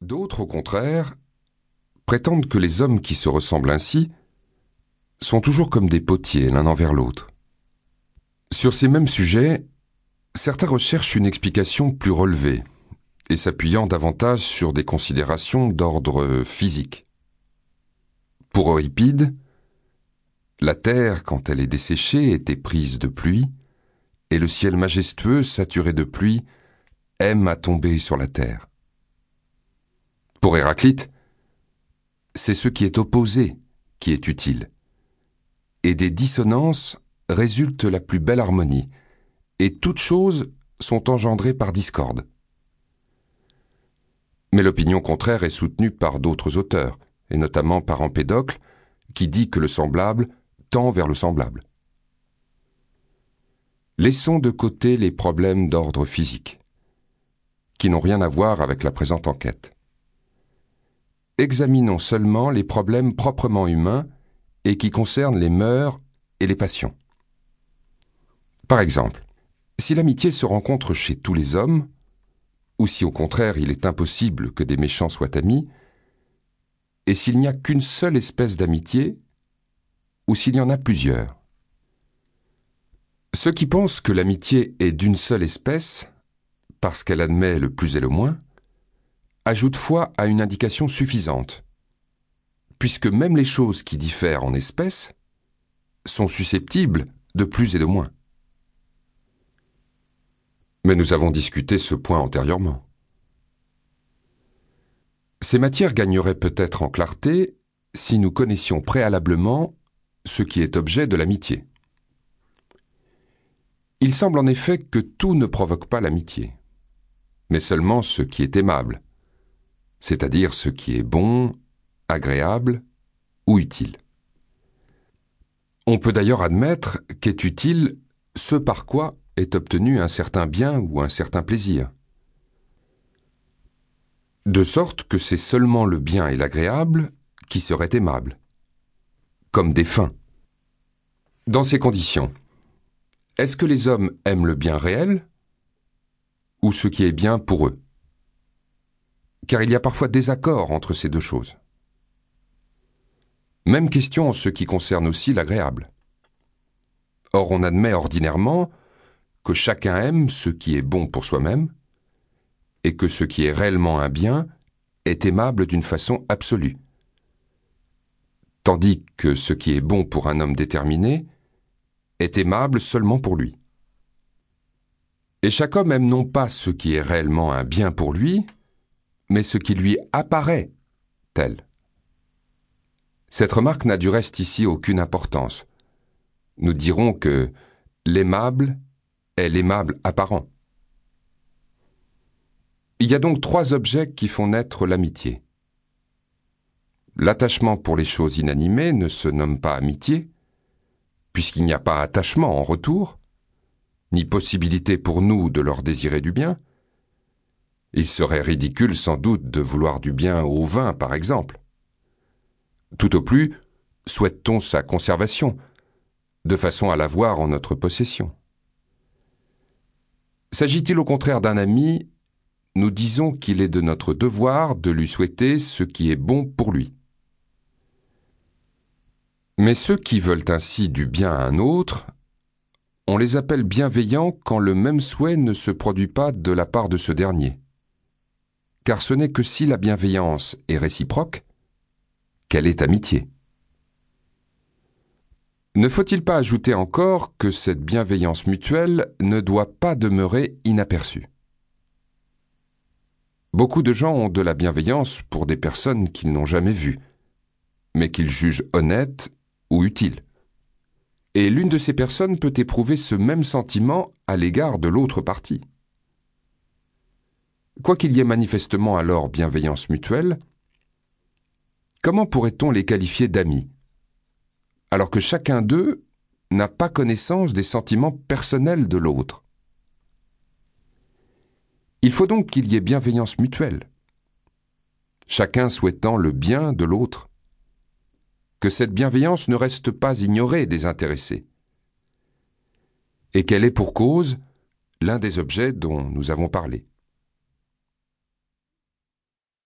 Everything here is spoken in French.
D'autres, au contraire, prétendent que les hommes qui se ressemblent ainsi sont toujours comme des potiers l'un envers l'autre. Sur ces mêmes sujets, certains recherchent une explication plus relevée et s'appuyant davantage sur des considérations d'ordre physique. Pour Euripide, la terre, quand elle est desséchée, était prise de pluie, et le ciel majestueux, saturé de pluie, aime à tomber sur la terre. Pour Héraclite, c'est ce qui est opposé qui est utile. Et des dissonances résulte la plus belle harmonie, et toutes choses sont engendrées par discorde. Mais l'opinion contraire est soutenue par d'autres auteurs, et notamment par Empédocle, qui dit que le semblable tend vers le semblable. Laissons de côté les problèmes d'ordre physique, qui n'ont rien à voir avec la présente enquête. Examinons seulement les problèmes proprement humains et qui concernent les mœurs et les passions. Par exemple, si l'amitié se rencontre chez tous les hommes, ou si au contraire il est impossible que des méchants soient amis, et s'il n'y a qu'une seule espèce d'amitié, ou s'il y en a plusieurs. Ceux qui pensent que l'amitié est d'une seule espèce, parce qu'elle admet le plus et le moins, ajoutent foi à une indication suffisante, puisque même les choses qui diffèrent en espèces sont susceptibles de plus et de moins. Mais nous avons discuté ce point antérieurement. Ces matières gagneraient peut-être en clarté si nous connaissions préalablement ce qui est objet de l'amitié. Il semble en effet que tout ne provoque pas l'amitié, mais seulement ce qui est aimable, c'est-à-dire ce qui est bon, agréable ou utile. On peut d'ailleurs admettre qu'est utile ce par quoi est obtenu un certain bien ou un certain plaisir. De sorte que c'est seulement le bien et l'agréable qui seraient aimables, comme des fins. Dans ces conditions, est-ce que les hommes aiment le bien réel ou ce qui est bien pour eux? Car il y a parfois désaccord entre ces deux choses. Même question en ce qui concerne aussi l'agréable. Or on admet ordinairement que chacun aime ce qui est bon pour soi-même, et que ce qui est réellement un bien est aimable d'une façon absolue, tandis que ce qui est bon pour un homme déterminé est aimable seulement pour lui. Et chaque homme aime non pas ce qui est réellement un bien pour lui, mais ce qui lui apparaît tel. Cette remarque n'a du reste ici aucune importance. Nous dirons que l'aimable est l'aimable apparent. Il y a donc trois objets qui font naître l'amitié. L'attachement pour les choses inanimées ne se nomme pas amitié, puisqu'il n'y a pas attachement en retour, ni possibilité pour nous de leur désirer du bien. Il serait ridicule sans doute de vouloir du bien au vin, par exemple. Tout au plus, souhaite-t-on sa conservation, de façon à l'avoir en notre possession. S'agit-il au contraire d'un ami, nous disons qu'il est de notre devoir de lui souhaiter ce qui est bon pour lui. Mais ceux qui veulent ainsi du bien à un autre, on les appelle bienveillants quand le même souhait ne se produit pas de la part de ce dernier. Car ce n'est que si la bienveillance est réciproque qu'elle est amitié. Ne faut-il pas ajouter encore que cette bienveillance mutuelle ne doit pas demeurer inaperçue? Beaucoup de gens ont de la bienveillance pour des personnes qu'ils n'ont jamais vues, mais qu'ils jugent honnêtes ou utiles. Et l'une de ces personnes peut éprouver ce même sentiment à l'égard de l'autre partie. Quoiqu'il y ait manifestement alors bienveillance mutuelle, comment pourrait-on les qualifier d'amis? Alors que chacun d'eux n'a pas connaissance des sentiments personnels de l'autre. Il faut donc qu'il y ait bienveillance mutuelle, chacun souhaitant le bien de l'autre, que cette bienveillance ne reste pas ignorée des intéressés, et qu'elle est pour cause l'un des objets dont nous avons parlé.